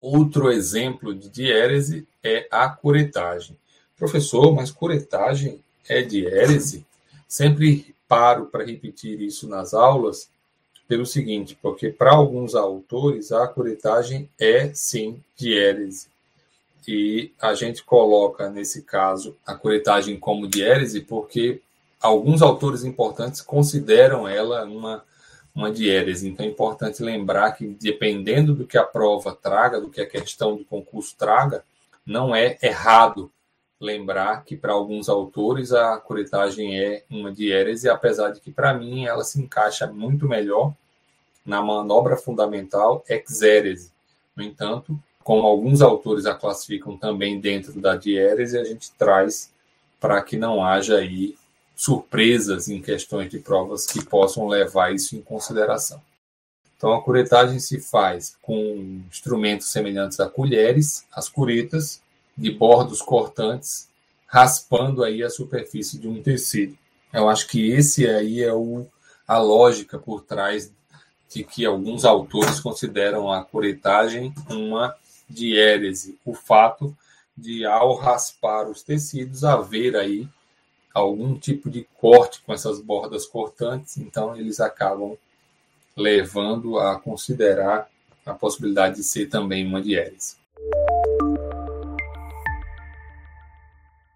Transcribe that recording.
Outro exemplo de diérese é a curetagem. Professor, mas curetagem é diérese? Sempre paro para repetir isso nas aulas pelo seguinte, porque para alguns autores a curetagem é sim diérese. E a gente coloca, nesse caso, a curetagem como diérese porque alguns autores importantes consideram ela uma, uma diérese. Então é importante lembrar que, dependendo do que a prova traga, do que a questão do concurso traga, não é errado lembrar que para alguns autores a curetagem é uma diérese, apesar de que para mim ela se encaixa muito melhor na manobra fundamental exérese. No entanto, como alguns autores a classificam também dentro da diérese, a gente traz para que não haja aí surpresas em questões de provas que possam levar isso em consideração. Então, a curetagem se faz com instrumentos semelhantes a colheres, as curetas, de bordos cortantes, raspando aí a superfície de um tecido. Eu acho que esse aí é o, a lógica por trás de que alguns autores consideram a curetagem uma diérese, o fato de ao raspar os tecidos haver aí algum tipo de corte com essas bordas cortantes, então eles acabam levando a considerar a possibilidade de ser também uma diérese.